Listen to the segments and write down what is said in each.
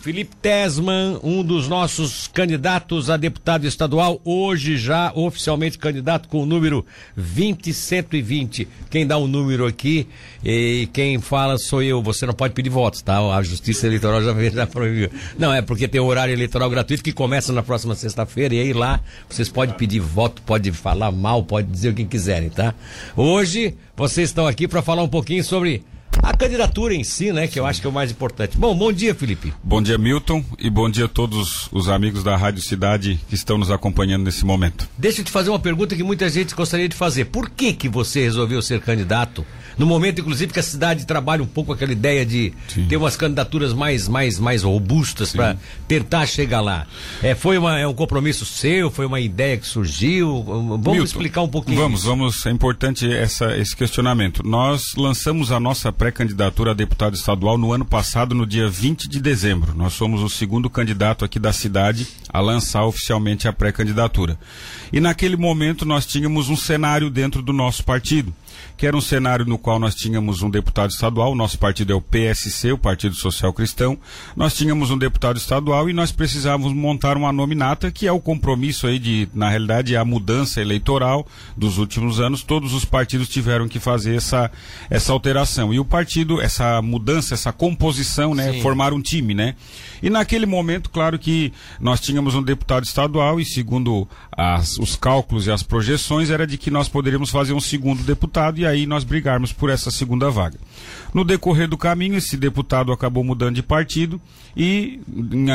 Felipe Tesman, um dos nossos candidatos a deputado estadual, hoje já oficialmente candidato com o número 20120. Quem dá o um número aqui e quem fala sou eu. Você não pode pedir votos, tá? A Justiça Eleitoral já, já proibiu. Não, é porque tem o horário eleitoral gratuito que começa na próxima sexta-feira e aí lá vocês podem pedir voto, pode falar mal, pode dizer o que quiserem, tá? Hoje vocês estão aqui para falar um pouquinho sobre a candidatura em si, né, que eu acho que é o mais importante. Bom, bom dia, Felipe. Bom dia, Milton, e bom dia a todos os amigos da Rádio Cidade que estão nos acompanhando nesse momento. Deixa eu te fazer uma pergunta que muita gente gostaria de fazer. Por que que você resolveu ser candidato? No momento, inclusive, que a cidade trabalha um pouco aquela ideia de Sim. ter umas candidaturas mais, mais, mais robustas para tentar chegar lá. É, foi uma, é um compromisso seu? Foi uma ideia que surgiu? Vamos Milton, explicar um pouquinho. Vamos, isso. vamos. É importante essa, esse questionamento. Nós lançamos a nossa pré-candidatura a deputado estadual no ano passado, no dia 20 de dezembro. Nós somos o segundo candidato aqui da cidade a lançar oficialmente a pré-candidatura. E naquele momento nós tínhamos um cenário dentro do nosso partido que era um cenário no qual nós tínhamos um deputado estadual, o nosso partido é o PSC, o Partido Social Cristão, nós tínhamos um deputado estadual e nós precisávamos montar uma nominata, que é o compromisso aí de, na realidade, é a mudança eleitoral dos últimos anos, todos os partidos tiveram que fazer essa, essa alteração. E o partido, essa mudança, essa composição, né, Sim. formar um time, né? E naquele momento, claro que nós tínhamos um deputado estadual e segundo as, os cálculos e as projeções era de que nós poderíamos fazer um segundo deputado e aí nós brigarmos por essa segunda vaga. No decorrer do caminho, esse deputado acabou mudando de partido e,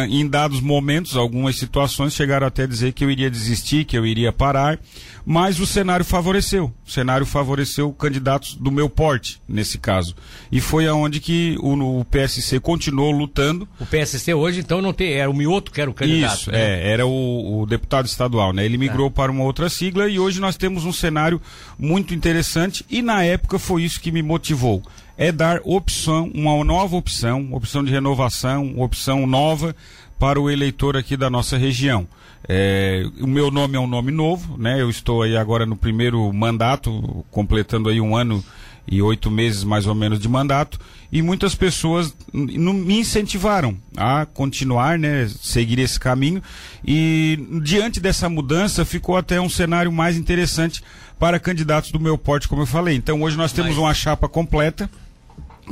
em, dados momentos, algumas situações chegaram até a dizer que eu iria desistir, que eu iria parar, mas o cenário favoreceu. O cenário favoreceu candidatos do meu porte, nesse caso. E foi aonde que o, o PSC continuou lutando. O PSC hoje, então, não tem. Era o Mioto que era o candidato. Isso, né? é, era o, o, deputado estadual, né? Ele migrou tá. para uma outra sigla e hoje nós temos um cenário muito interessante e na época foi isso que me motivou é dar opção, uma nova opção, opção de renovação, opção nova para o eleitor aqui da nossa região. É, o meu nome é um nome novo, né? Eu estou aí agora no primeiro mandato, completando aí um ano e oito meses mais ou menos de mandato, e muitas pessoas me incentivaram a continuar, né, seguir esse caminho, e diante dessa mudança ficou até um cenário mais interessante para candidatos do meu porte, como eu falei. Então hoje nós temos Mas... uma chapa completa,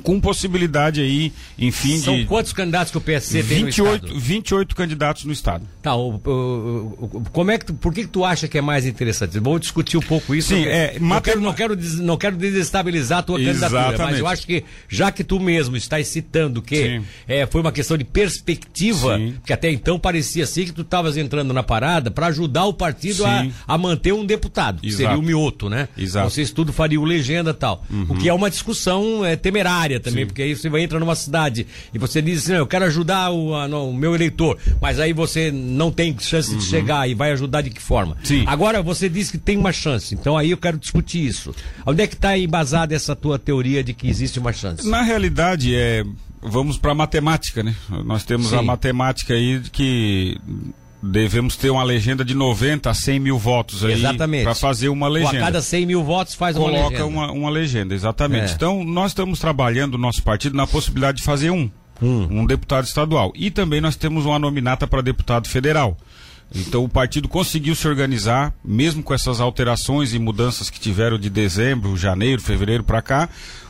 com possibilidade aí, enfim, São de... quantos candidatos que o PSC 28, tem no estado? 28 candidatos no estado. Tá, o, o, o, como é que tu, por que, que tu acha que é mais interessante? Vamos discutir um pouco isso. Sim, é, não, quero, não, quero, não quero desestabilizar a tua Exatamente. candidatura, mas eu acho que, já que tu mesmo estás citando que é, foi uma questão de perspectiva, Sim. que até então parecia assim que tu estavas entrando na parada para ajudar o partido a, a, manter um deputado, que seria o Mioto, né? Exato. Não sei se tudo faria o legenda e tal. Uhum. O que é uma discussão é, temerária área também, Sim. porque aí você vai entrar numa cidade e você diz assim, eu quero ajudar o, a, no, o meu eleitor, mas aí você não tem chance uhum. de chegar e vai ajudar de que forma? Sim. Agora você diz que tem uma chance, então aí eu quero discutir isso. Onde é que está embasada essa tua teoria de que existe uma chance? Na realidade, é, vamos para a matemática, né? Nós temos Sim. a matemática aí que devemos ter uma legenda de 90 a 100 mil votos aí para fazer uma legenda. a cada 100 mil votos faz uma legenda. Coloca uma, uma legenda, exatamente. É. Então, nós estamos trabalhando, nosso partido, na possibilidade de fazer um. Hum. Um deputado estadual. E também nós temos uma nominata para deputado federal. Então o partido conseguiu se organizar, mesmo com essas alterações e mudanças que tiveram de dezembro, janeiro, fevereiro para cá,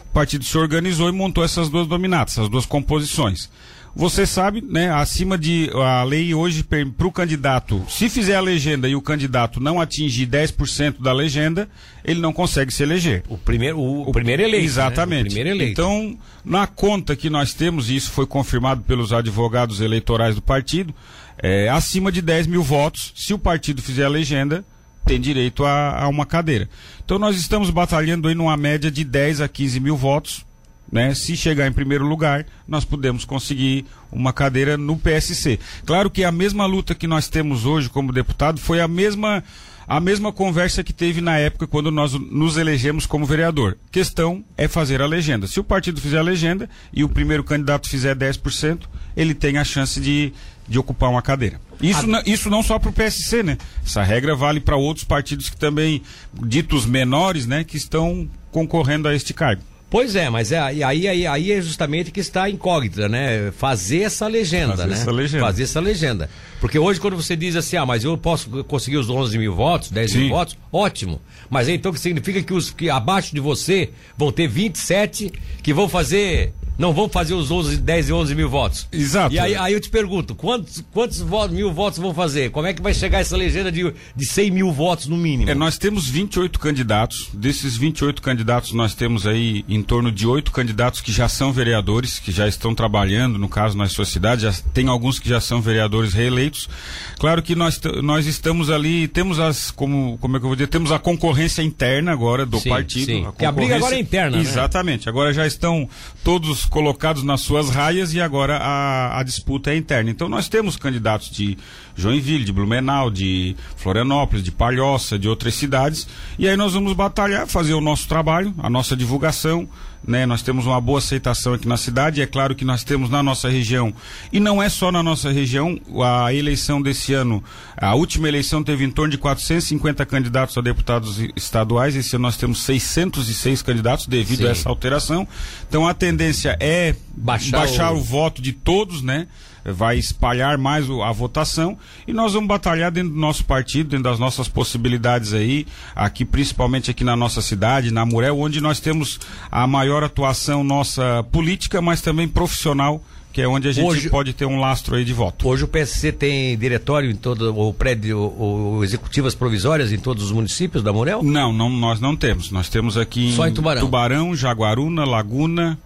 o partido se organizou e montou essas duas nominatas, essas duas composições. Você sabe, né, acima de a lei hoje para o candidato, se fizer a legenda e o candidato não atingir 10% da legenda, ele não consegue se eleger. O primeiro, o, o primeiro eleito. Né? Exatamente. Né? Primeiro eleito. Então, na conta que nós temos, e isso foi confirmado pelos advogados eleitorais do partido, é, acima de 10 mil votos, se o partido fizer a legenda, tem direito a, a uma cadeira. Então nós estamos batalhando aí numa média de 10 a 15 mil votos né? Se chegar em primeiro lugar, nós podemos conseguir uma cadeira no PSC. Claro que a mesma luta que nós temos hoje como deputado foi a mesma a mesma conversa que teve na época quando nós nos elegemos como vereador. Questão é fazer a legenda. Se o partido fizer a legenda e o primeiro candidato fizer 10%, ele tem a chance de, de ocupar uma cadeira. Isso, a... isso não só para o PSC, né? Essa regra vale para outros partidos que também, ditos menores, né, que estão concorrendo a este cargo. Pois é, mas é, aí, aí, aí é justamente que está a incógnita, né? Fazer essa legenda, Fazer né? essa legenda. Fazer essa legenda. Porque hoje, quando você diz assim, ah, mas eu posso conseguir os 11 mil votos, 10 mil Sim. votos, ótimo. Mas aí, então que significa que os que abaixo de você vão ter 27 que vão fazer. Não vão fazer os 11, 10 e 11 mil votos. Exato. E aí, aí eu te pergunto, quantos, quantos votos, mil votos vão fazer? Como é que vai chegar essa legenda de, de 100 mil votos no mínimo? É, nós temos 28 candidatos. Desses 28 candidatos, nós temos aí em torno de oito candidatos que já são vereadores, que já estão trabalhando, no caso, na sua cidade. Já tem alguns que já são vereadores reeleitos. Claro que nós, nós estamos ali, temos as, como, como é que eu vou dizer, temos a concorrência interna agora do Sim, partido. sim. A a briga agora é interna, né? Exatamente. Agora já estão todos colocados nas suas raias e agora a, a disputa é interna. Então nós temos candidatos de Joinville, de Blumenau, de Florianópolis, de Palhoça, de outras cidades. E aí nós vamos batalhar, fazer o nosso trabalho, a nossa divulgação. Né? Nós temos uma boa aceitação aqui na cidade. É claro que nós temos na nossa região, e não é só na nossa região, a eleição desse ano, a última eleição teve em torno de 450 candidatos a deputados estaduais. Esse ano nós temos 606 candidatos devido Sim. a essa alteração. Então a tendência é Baixar baixar, o- o... voto de todos, né? Vai espalhar mais a votação e nós vamos batalhar dentro do nosso partido, dentro das nossas possibilidades aí, aqui principalmente aqui na nossa cidade, na Murel, onde nós temos a maior atuação nossa política, mas também profissional, que é onde a gente Hoje- pode ter um lastro aí de voto. Hoje o PSC tem diretório em todo o prédio, o, executivas provisórias em todos os municípios da Morel? Não, não, nós não temos. Nós temos aqui Só em Tubarão. Tubarão, Jaguaruna, Laguna,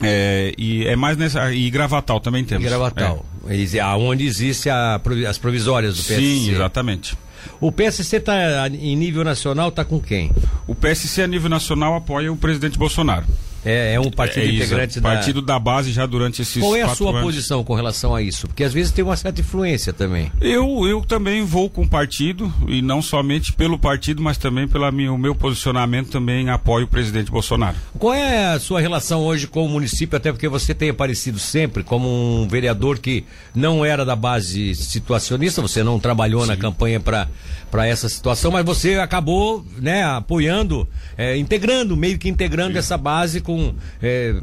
é, e é mais nessa e Gravatal também temos. Em Gravatal. Ex- Aonde existe a as provisórias do É. PSC. Sim, exatamente. O PSC está em nível nacional, está com quem? O PSC a nível nacional apoia o presidente Bolsonaro. É, é um partido é isso, integrante da. partido da base já durante esses Qual é a sua anos. posição com relação a isso? Porque às vezes tem uma certa influência também. Eu, eu também vou com o partido, e não somente pelo partido, mas também pelo meu posicionamento também apoio o presidente Bolsonaro. Qual é a sua relação hoje com o município, até porque você tem aparecido sempre como um vereador que não era da base situacionista, você não trabalhou na campanha para essa situação, mas você acabou né, apoiando, eh, integrando, meio que integrando essa base com eh,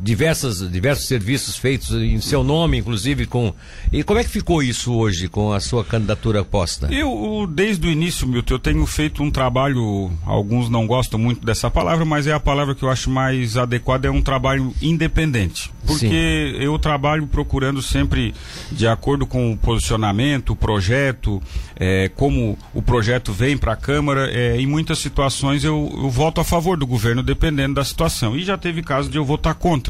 diversas, diversos serviços feitos em seu nome, inclusive com. E como é que ficou isso hoje com a sua candidatura posta? Eu, desde o início, Milton, eu tenho feito um trabalho, alguns não gostam muito dessa palavra, mas é a palavra que eu acho mais adequada, é um trabalho independente. Porque eu trabalho procurando sempre, de acordo com o posicionamento, o projeto, eh, como o projeto vem para a Câmara, eh, em muitas situações eu, eu voto a favor do governo, dependendo da situação. E já teve caso de eu votar contra.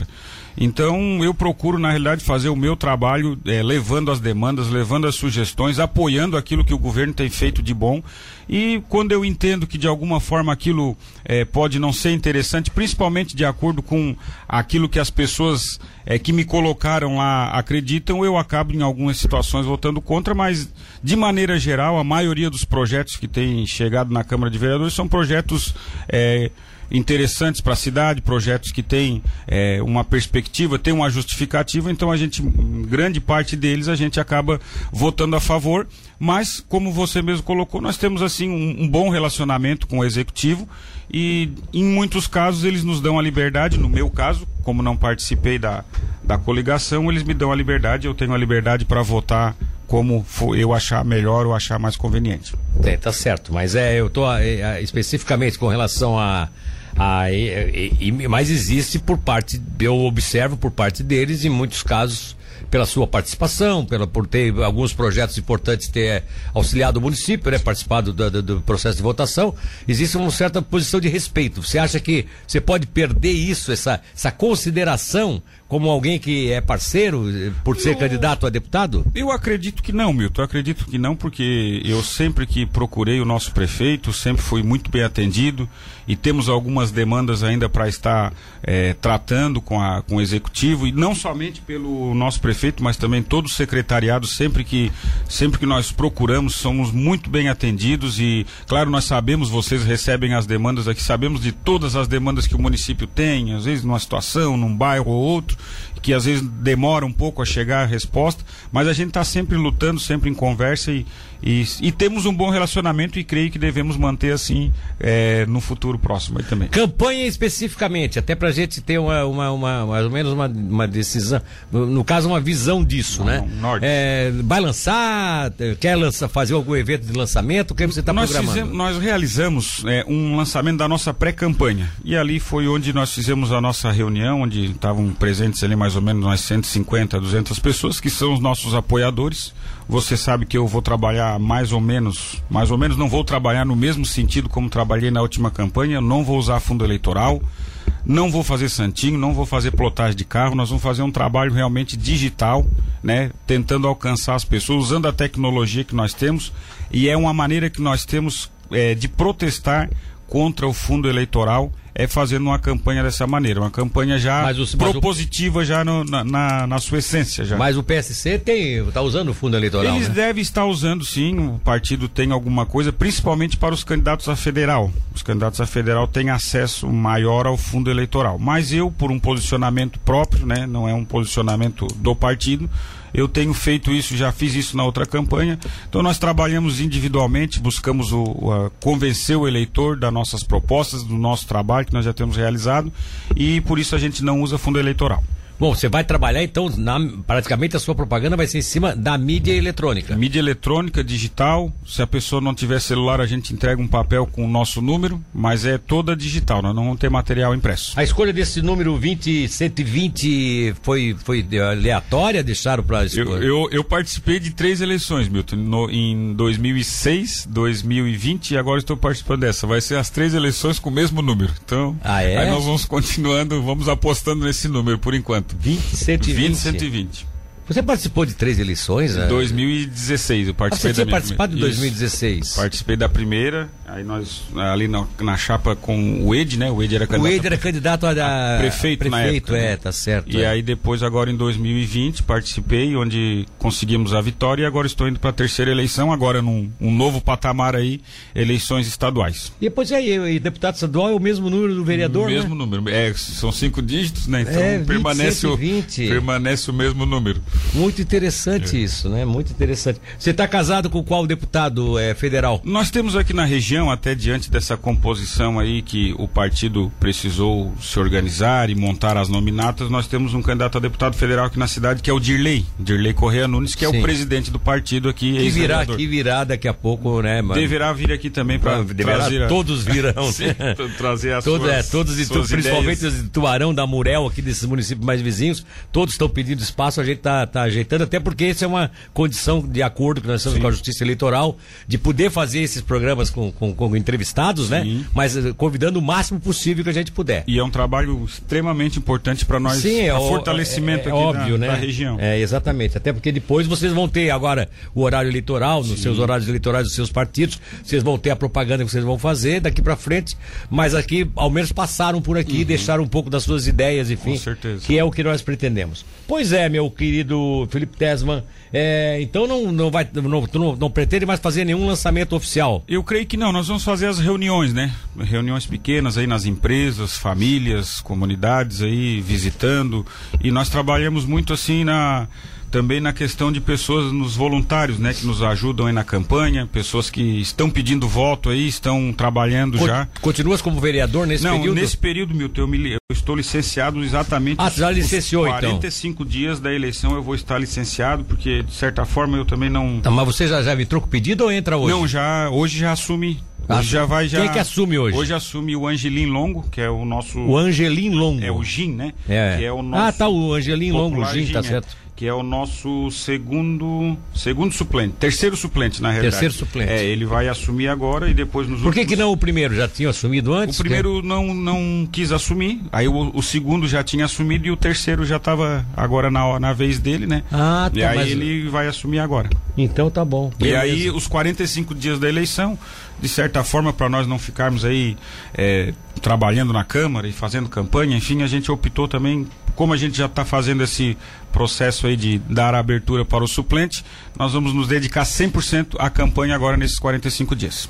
Então eu procuro, na realidade, fazer o meu trabalho eh, levando as demandas, levando as sugestões, apoiando aquilo que o governo tem feito de bom. E quando eu entendo que de alguma forma aquilo eh, pode não ser interessante, principalmente de acordo com aquilo que as pessoas eh, que me colocaram lá acreditam, eu acabo em algumas situações votando contra, mas de maneira geral, a maioria dos projetos que têm chegado na Câmara de Vereadores são projetos. eh, interessantes para a cidade, projetos que têm é, uma perspectiva, têm uma justificativa, então a gente, grande parte deles, a gente acaba votando a favor, mas como você mesmo colocou, nós temos assim um, um bom relacionamento com o executivo e em muitos casos eles nos dão a liberdade, no meu caso, como não participei da, da coligação, eles me dão a liberdade, eu tenho a liberdade para votar como for eu achar melhor ou achar mais conveniente. É, tá certo, mas é, eu tô é, é, especificamente com relação a. a e- e- mas existe por parte, eu observo por parte deles, em muitos casos, pela sua participação, pela, por ter alguns projetos importantes ter auxiliado o município, né, participado do, do- do processo de votação, existe uma certa posição de respeito. Você acha que você pode perder isso, essa, essa consideração, como alguém que é parceiro, eh, por ser Eu- candidato a deputado? Eu acredito que não, Milton. Eu acredito que não, porque eu sempre que procurei o nosso prefeito, sempre fui muito bem atendido e temos algumas demandas ainda para estar eh, tratando com, a, com o executivo, e não somente pelo nosso prefeito prefeito, mas também todo o secretariado, sempre que, sempre que nós procuramos, somos muito bem atendidos e, claro, nós sabemos, vocês recebem as demandas aqui, sabemos de todas as demandas que o município tem, às vezes numa situação, num bairro ou outro, que às vezes demora um pouco a chegar a resposta, mas a gente está sempre lutando, sempre em conversa e, e, e, temos um bom relacionamento e creio que devemos manter assim é, no futuro próximo aí também. Campanha especificamente, até para a gente ter uma, uma, uma, mais ou menos uma, uma decisão, no caso uma visão disso, Não, né? Norte. É, vai lançar, quer lançar, fazer algum evento de lançamento, o que você está programando? Fizemos, nós realizamos é, um lançamento da nossa pré-campanha e ali foi onde nós fizemos a nossa reunião, onde estavam presentes ali mais ou menos umas 150, 200 pessoas que são os nossos apoiadores. Você sabe que eu vou trabalhar mais ou menos, mais ou menos não vou trabalhar no mesmo sentido como trabalhei na última campanha, não vou usar fundo eleitoral, não vou fazer santinho, não vou fazer plotagem de carro, nós vamos fazer um trabalho realmente digital, né, tentando alcançar as pessoas usando a tecnologia que nós temos. E é uma maneira que nós temos é, de protestar contra o fundo eleitoral é fazendo uma campanha dessa maneira, uma campanha já o, propositiva o... já no, na, na, na, sua essência já. Mas o PSC tem está usando o fundo eleitoral. Eles né? devem estar usando sim, o partido tem alguma coisa, principalmente para os candidatos a federal. Os candidatos a federal têm acesso maior ao fundo eleitoral. Mas eu, por um posicionamento próprio, né, não é um posicionamento do partido, eu tenho feito isso, já fiz isso na outra campanha. Então nós trabalhamos individualmente, buscamos o, o convencer o eleitor das nossas propostas, do nosso trabalho que nós já temos realizado e por isso a gente não usa fundo eleitoral. Bom, você vai trabalhar então, na, praticamente a sua propaganda vai ser em cima da mídia eletrônica. Mídia eletrônica, digital. Se a pessoa não tiver celular, a gente entrega um papel com o nosso número, mas é toda digital, nós não vamos ter material impresso. A escolha desse número 20, 120 foi, foi aleatória? Deixaram para eu, eu, eu, participei de três eleições, Milton, no, em 2006, 2020 e agora estou participando dessa. Vai ser as três eleições com o mesmo número. Então, ah, é? aí nós vamos continuando, vamos apostando nesse número por enquanto. 20, 120. 20, 120. Você participou de três eleições? Em 2016, eu participei ah, você tinha participado de 2016? Participei da primeira, aí nós, ali na, na, chapa com o Ed, né? O Ed era candidato. O Ed era candidato a, a, a prefeito, prefeito na época, é, né? tá certo. E é. aí depois, agora em 2020, participei, onde conseguimos a vitória e agora estou indo para a terceira eleição, agora num um novo patamar aí, eleições estaduais. E depois aí, e deputado estadual é o mesmo número do vereador, O mesmo né? número, é, são cinco dígitos, né? Então é, 20, permanece, 120. o, permanece o mesmo número. Muito interessante é. isso, né? Muito interessante. Você está casado com qual deputado é, federal? Nós temos aqui na região, até diante dessa composição aí que o partido precisou se organizar e montar as nominatas, nós temos um candidato a deputado federal aqui na cidade que é o Dirley, Dirley Correia Nunes, que é o presidente do partido aqui. Que virá, que virá daqui a pouco, né, mano? Deverá vir aqui também para trazer. A... Todos virão. Sim, trazer as todos, suas, é, todos, suas principalmente os de Tuarão, da Murel, aqui desses municípios mais vizinhos, todos estão pedindo espaço, a gente tá, tá ajeitando, até porque essa é uma condição de acordo que nós estamos Sim. com a Justiça Eleitoral, de poder fazer esses programas com, com, com entrevistados, né? Sim. né? Mas uh, convidando o máximo possível que a gente puder. E é um trabalho extremamente importante para nós, Sim, é, fortalecimento é, é, aqui óbvio, da, né? da, região. É, exatamente. Até porque depois vocês vão ter agora o horário eleitoral, nos Sim. seus horários eleitorais dos seus partidos, vocês vão ter a propaganda que vocês vão fazer daqui para frente, mas aqui ao menos passaram por aqui, uhum. deixaram um pouco das suas ideias, enfim, Com certeza. que é o que nós pretendemos. Pois é, meu querido Felipe Tesman, é, então não, não vai não, não, não, pretende mais fazer nenhum lançamento oficial? Eu creio que não, nós vamos fazer as reuniões, né? Reuniões pequenas aí nas empresas, famílias, comunidades aí visitando e nós trabalhamos muito assim na também na questão de pessoas nos voluntários, né, que nos ajudam aí na campanha, pessoas que estão pedindo voto aí, estão trabalhando Co já. Continuas como vereador nesse Não, período? Não, nesse período, Milton, eu, me, eu, estou licenciado exatamente. Ah, já licenciou 45 então? dias da eleição eu vou estar licenciado, porque de certa forma eu também não. Tá, mas você já, já o pedido ou entra hoje? Não, já, hoje já assume Hoje já vai já. Quem é que assume hoje? Hoje assume o Angelim Longo, que é o nosso. O Angelim Longo. É o Gin, né? É. Que é o nosso. Ah, tá, o Angelim Longo, o Gin, tá é. Que é o nosso segundo segundo suplente, terceiro suplente na realidade. Terceiro suplente. É, ele vai assumir agora e depois nos Por que, últimos... que não o primeiro já tinha assumido antes? O primeiro que... não não quis assumir, aí o, o, segundo já tinha assumido e o terceiro já estava agora na, na vez dele, né? Ah, tá. E aí mas... ele vai assumir agora. Então tá bom. Beleza. E aí os 45 dias da eleição, de certa forma para nós não ficarmos aí é, trabalhando na Câmara e fazendo campanha, enfim, a gente optou também como a gente já está fazendo esse processo aí de dar a abertura para o suplente, nós vamos nos dedicar 100% à campanha agora nesses 45 dias.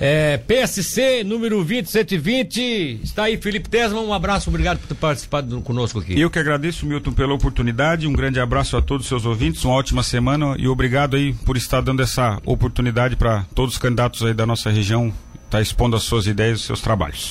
É, PSC número 20120. Está aí, Felipe Tesman. Um abraço, obrigado por ter participado conosco aqui. Eu que agradeço, Milton, pela oportunidade. Um grande abraço a todos os seus ouvintes, uma ótima semana e obrigado aí por estar dando essa oportunidade para todos os candidatos aí da nossa região estar tá expondo as suas ideias e os seus trabalhos.